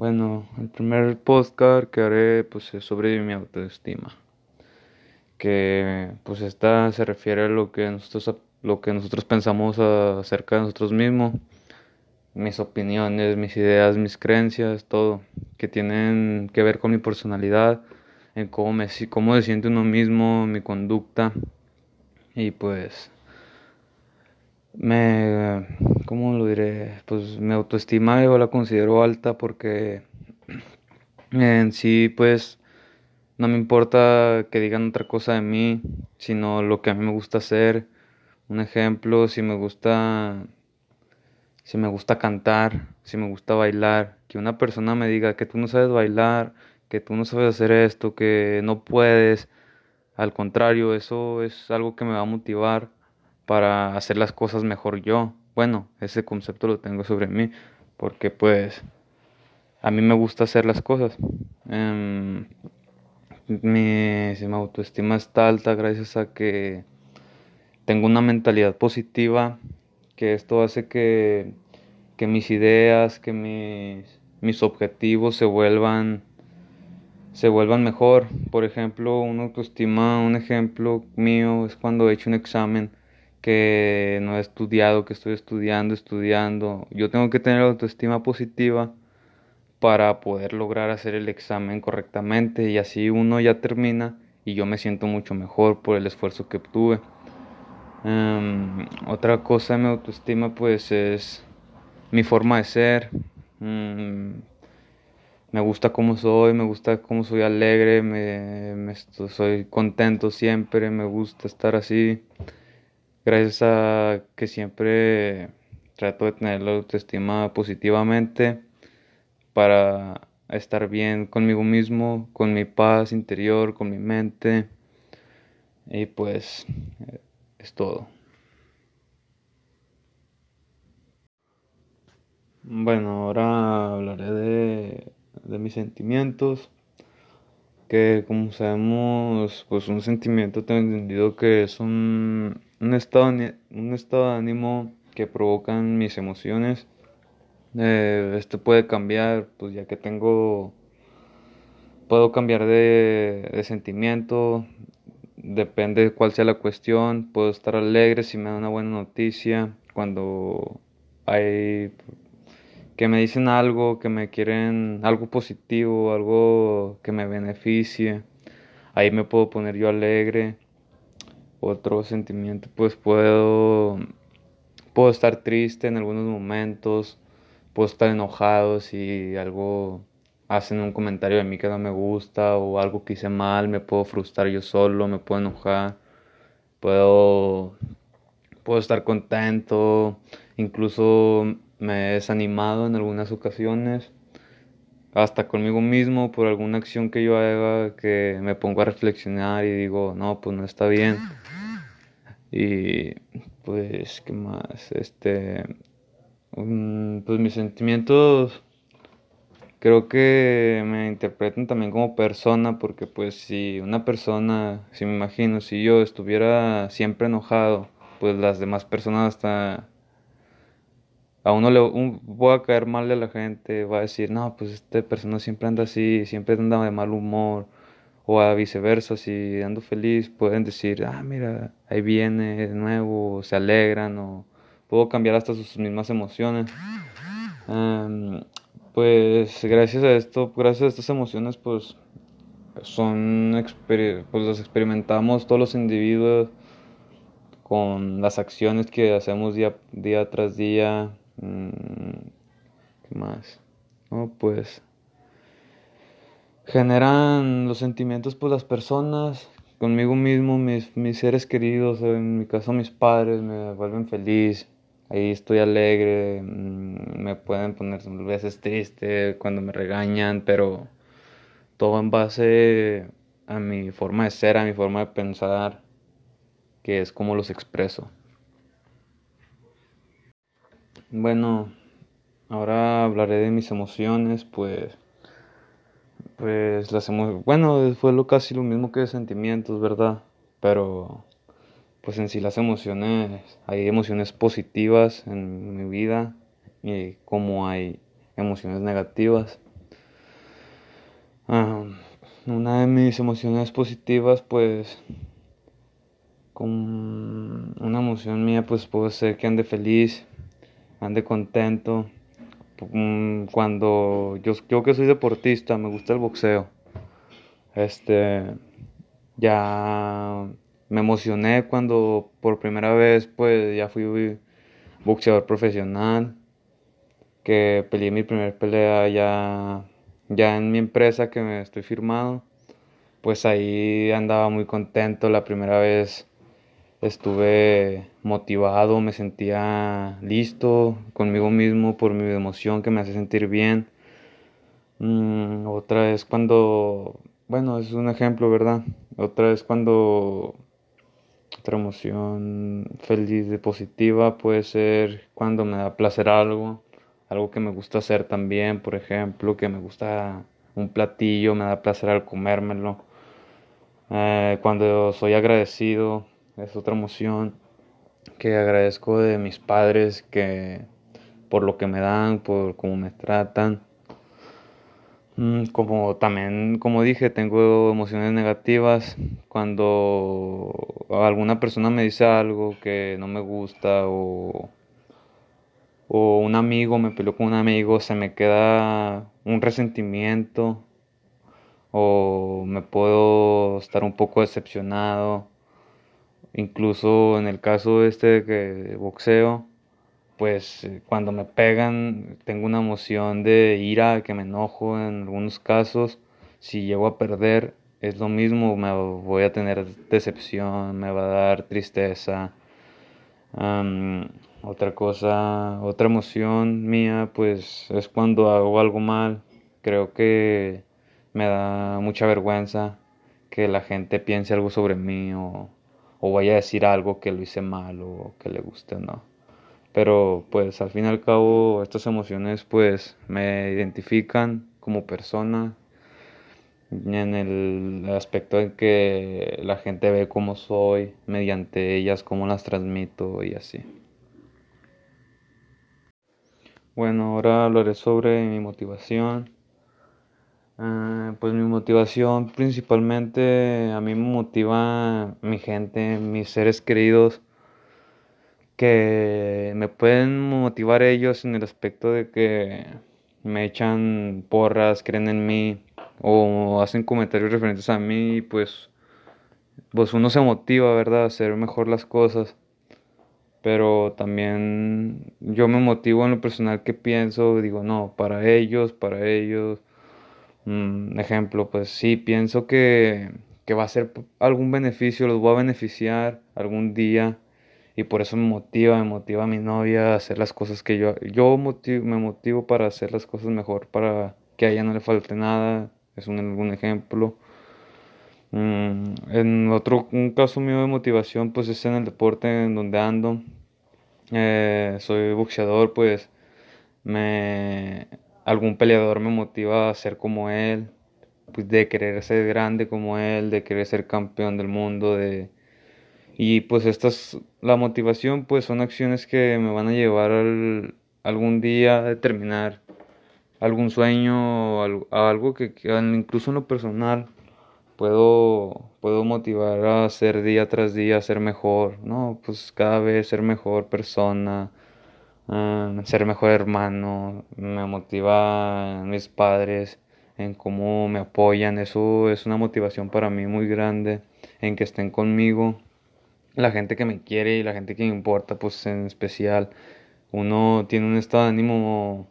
Bueno, el primer podcast que haré pues es sobre mi autoestima. Que pues esta se refiere a lo que nosotros lo que nosotros pensamos acerca de nosotros mismos, mis opiniones, mis ideas, mis creencias, todo que tienen que ver con mi personalidad, en cómo me cómo se siente uno mismo, mi conducta y pues me, ¿cómo lo diré? Pues mi autoestima yo la considero alta porque en sí pues no me importa que digan otra cosa de mí, sino lo que a mí me gusta hacer. Un ejemplo, si me gusta si me gusta cantar, si me gusta bailar, que una persona me diga que tú no sabes bailar, que tú no sabes hacer esto, que no puedes, al contrario, eso es algo que me va a motivar para hacer las cosas mejor yo. Bueno, ese concepto lo tengo sobre mí, porque pues a mí me gusta hacer las cosas. Em, mi, mi autoestima está alta gracias a que tengo una mentalidad positiva, que esto hace que, que mis ideas, que mis, mis objetivos se vuelvan se vuelvan mejor. Por ejemplo, una autoestima, un ejemplo mío es cuando he hecho un examen que no he estudiado, que estoy estudiando, estudiando. Yo tengo que tener autoestima positiva para poder lograr hacer el examen correctamente y así uno ya termina y yo me siento mucho mejor por el esfuerzo que obtuve. Em, otra cosa de mi autoestima pues es mi forma de ser. Mm, me gusta cómo soy, me gusta cómo soy alegre, me, me soy contento siempre, me gusta estar así gracias a que siempre trato de tener la autoestima positivamente para estar bien conmigo mismo, con mi paz interior, con mi mente. Y pues es todo. Bueno, ahora hablaré de, de mis sentimientos que como sabemos, pues un sentimiento tengo entendido que es un, un, estado, un estado de ánimo que provocan mis emociones. Eh, este puede cambiar, pues ya que tengo, puedo cambiar de, de sentimiento, depende de cuál sea la cuestión, puedo estar alegre si me da una buena noticia, cuando hay que me dicen algo, que me quieren algo positivo, algo que me beneficie. Ahí me puedo poner yo alegre. Otro sentimiento, pues puedo puedo estar triste en algunos momentos, puedo estar enojado si algo hacen un comentario de mí que no me gusta o algo que hice mal, me puedo frustrar yo solo, me puedo enojar. Puedo puedo estar contento, incluso me he desanimado en algunas ocasiones, hasta conmigo mismo por alguna acción que yo haga que me pongo a reflexionar y digo, no, pues no está bien. Y pues, ¿qué más? Este, mm, pues mis sentimientos creo que me interpretan también como persona, porque pues si una persona, si me imagino, si yo estuviera siempre enojado, pues las demás personas hasta a uno le voy a caer mal de la gente, va a decir, no, pues esta persona siempre anda así, siempre anda de mal humor, o a viceversa, si ando feliz, pueden decir, ah, mira, ahí viene de nuevo, se alegran, o puedo cambiar hasta sus mismas emociones. Em, pues gracias a esto, gracias a estas emociones, pues son, pues las experimentamos todos los individuos con las acciones que hacemos día, día tras día, ¿Qué más? No, pues generan los sentimientos pues las personas, conmigo mismo, mis, mis seres queridos, en mi caso mis padres me vuelven feliz, ahí estoy alegre, mm, me pueden poner a veces triste cuando me regañan, pero todo en base a mi forma de ser, a mi forma de pensar, que es como los expreso. Bueno, ahora hablaré de mis emociones, pues, pues las emociones, bueno, fue lo casi lo mismo que sentimientos, ¿verdad? Pero, pues en sí las emociones, hay emociones positivas en mi vida y como hay emociones negativas. Ah, una de mis emociones positivas, pues, con una emoción mía, pues puede ser que ande feliz, ande contento. Mm, cuando yo, que soy deportista, me gusta el boxeo. Este, ya me emocioné cuando por primera vez, pues, ya fui boxeador profesional, que peleé mi primera pelea ya ya en mi empresa que me estoy firmado, pues ahí andaba muy contento. La primera vez estuve motivado, me sentía listo conmigo mismo por mi emoción que me hace sentir bien. Mm, otra vez cuando, bueno, es un ejemplo, ¿verdad? Otra vez cuando otra emoción feliz y positiva puede ser cuando me da placer algo algo que me gusta hacer también, por ejemplo, que me gusta un platillo, me da placer al comérmelo. Eh, cuando soy agradecido, es otra emoción que agradezco de mis padres que por lo que me dan, por cómo me tratan. Mm, como también, como dije, tengo emociones negativas cuando alguna persona me dice algo que no me gusta o o un amigo me peleó con un amigo, se me queda un resentimiento o me puedo estar un poco decepcionado. Incluso en el caso este de que boxeo, pues eh, cuando me pegan tengo una emoción de ira, que me enojo en algunos casos. Si llego a perder es lo mismo, me voy a tener decepción, me va a dar tristeza. Otra cosa, otra emoción mía, pues es cuando hago algo mal. Creo que me da mucha vergüenza que la gente piense algo sobre mí o, o vaya a decir algo que lo hice mal o que le guste no. Pero pues al fin y al cabo estas emociones pues me identifican como persona en el aspecto en que la gente ve cómo soy mediante ellas, cómo las transmito y así. Bueno, ahora hablaré sobre mi motivación. Ah, pues mi motivación principalmente a mí me motiva mi gente, mis seres queridos, que me pueden motivar ellos en el aspecto de que me echan porras, creen en mí o hacen comentarios referentes a mí, pues, pues uno se motiva, ¿verdad? A hacer mejor las cosas pero también yo me motivo en lo personal que pienso, digo, no, para ellos, para ellos. Mm, ejemplo, pues sí, pienso que, que va a ser algún beneficio, los voy a beneficiar algún día y por eso me motiva, me motiva a mi novia a hacer las cosas que yo, yo me motivo para hacer las cosas mejor, para que a ella no le falte nada, es un, algún ejemplo. Mm, en otro un caso mío de motivación pues es en el deporte en donde ando. Eh, soy boxeador pues me algún peleador me motiva a ser como él, pues de querer ser grande como él, de querer ser campeón del mundo, de y pues estas la motivación pues son acciones que me van a llevar al, algún día a determinar algún sueño, a algo que incluso en lo personal puedo, puedo motivar a ser día tras día, a ser mejor, ¿no? Pues cada vez ser mejor persona, uh, ser mejor hermano, me motiva mis padres en cómo me apoyan, eso es una motivación para mí muy grande, en que estén conmigo, la gente que me quiere y la gente que me importa, pues en especial, uno tiene un estado de ánimo,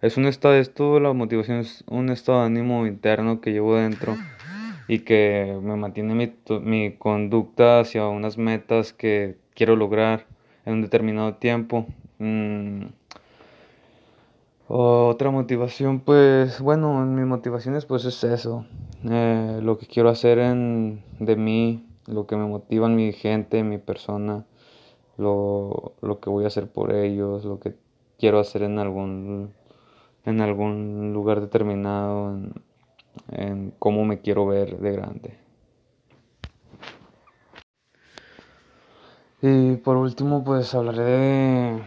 es un estado, esto, la motivación es un estado de ánimo interno que llevo dentro y que me mantiene mi, mi conducta hacia unas metas que quiero lograr en un determinado tiempo. Mm, otra motivación, pues bueno, mis motivaciones pues es eso, eh, lo que quiero hacer en, de mí, lo que me motiva en mi gente, mi persona, lo, lo que voy a hacer por ellos, lo que quiero hacer en algún, en algún lugar determinado, en cómo me quiero ver de grande. Y por último, pues hablaré de,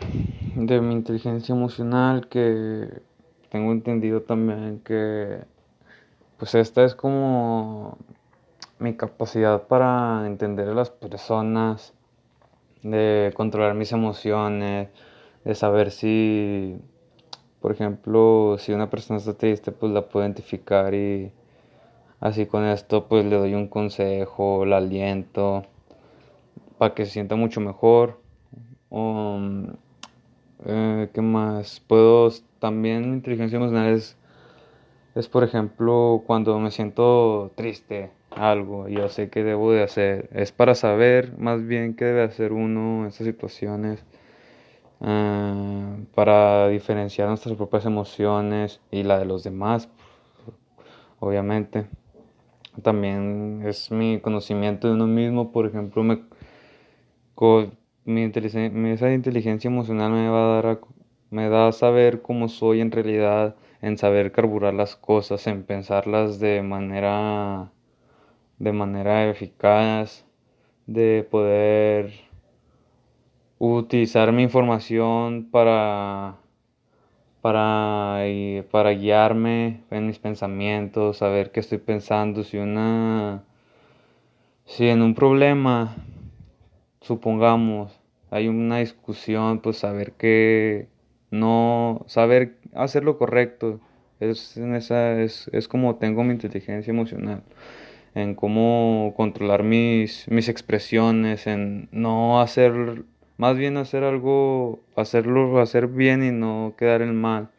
de mi inteligencia emocional, que tengo entendido también que pues esta es como mi capacidad para entender a las personas, de controlar mis emociones, de saber si, por ejemplo, si una persona está triste, pues la puedo identificar y así con esto pues le doy un consejo, la aliento para que se sienta mucho mejor. Um, eh, ¿Qué más? Puedo también inteligencia emocional es, es por ejemplo cuando me siento triste algo y yo sé qué debo de hacer. Es para saber más bien qué debe hacer uno en estas situaciones. Ah, para diferenciar nuestras propias emociones y la de los demás, obviamente. También es mi conocimiento de uno mismo, por ejemplo, me, mi esa inteligencia emocional me va a dar me da a saber cómo soy en realidad, en saber carburar las cosas, en pensarlas de manera de manera eficaz, de poder utilizar mi información para para, para guiarme en mis pensamientos, saber qué estoy pensando, si una si en un problema supongamos hay una discusión, pues saber que no saber hacer lo correcto es en esa es, es como tengo mi inteligencia emocional en cómo controlar mis, mis expresiones, en no hacer, más bien hacer algo, hacerlo, hacer bien y no quedar en mal.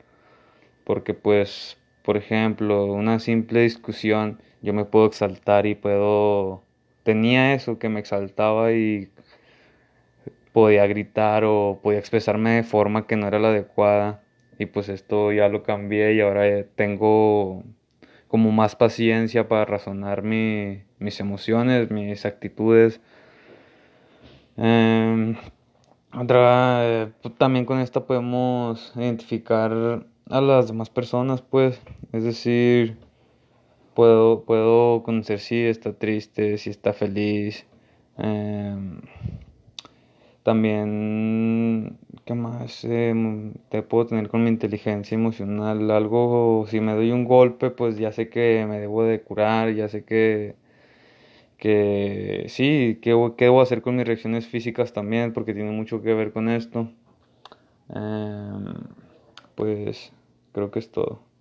Porque pues, por ejemplo, una simple discusión, yo me puedo exaltar y puedo, tenía eso que me exaltaba y podía gritar o podía expresarme de forma que no era la adecuada. Y pues esto ya lo cambié y ahora tengo como más paciencia para razonar mis emociones, mis actitudes. Em, otra, eh, también con esta podemos identificar a las demás personas, pues, es decir, puedo, puedo conocer si está triste, si está feliz. Em, también, ¿qué más em, te puedo tener con mi inteligencia emocional? Algo, si me doy un golpe, pues ya sé que me debo de curar, ya sé que, que sí, qué, qué debo hacer con mis reacciones físicas también, porque tiene mucho que ver con esto. Em, pues creo que es todo.